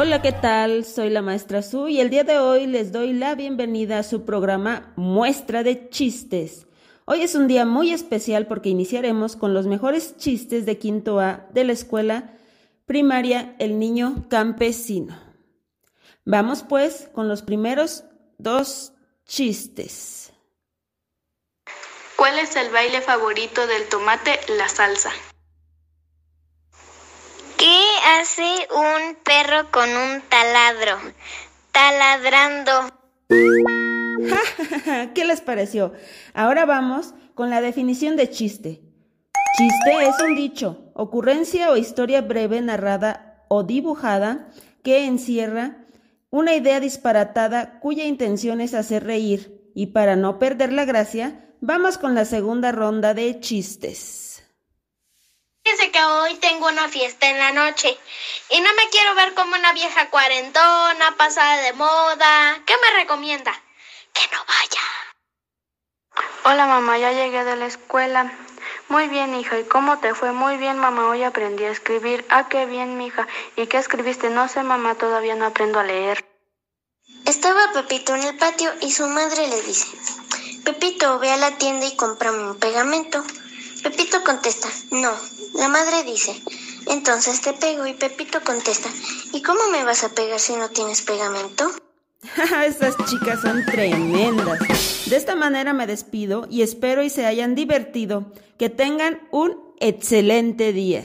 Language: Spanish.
Hola, ¿qué tal? Soy la maestra Su y el día de hoy les doy la bienvenida a su programa Muestra de Chistes. Hoy es un día muy especial porque iniciaremos con los mejores chistes de quinto A de la escuela primaria El Niño Campesino. Vamos pues con los primeros dos chistes. ¿Cuál es el baile favorito del tomate? La salsa. ¿Qué hace un perro con un taladro? Taladrando. ¿Qué les pareció? Ahora vamos con la definición de chiste. Chiste es un dicho, ocurrencia o historia breve narrada o dibujada que encierra una idea disparatada cuya intención es hacer reír. Y para no perder la gracia, vamos con la segunda ronda de chistes. Que hoy tengo una fiesta en la noche y no me quiero ver como una vieja cuarentona pasada de moda. ¿Qué me recomienda? Que no vaya. Hola mamá, ya llegué de la escuela. Muy bien, hija. ¿Y cómo te fue? Muy bien, mamá. Hoy aprendí a escribir. Ah, qué bien, mija. ¿Y qué escribiste? No sé, mamá. Todavía no aprendo a leer. Estaba Pepito en el patio y su madre le dice, Pepito, ve a la tienda y cómprame un pegamento. Pepito contesta, no. La madre dice, entonces te pego y Pepito contesta, ¿y cómo me vas a pegar si no tienes pegamento? Estas chicas son tremendas. De esta manera me despido y espero y se hayan divertido. Que tengan un excelente día.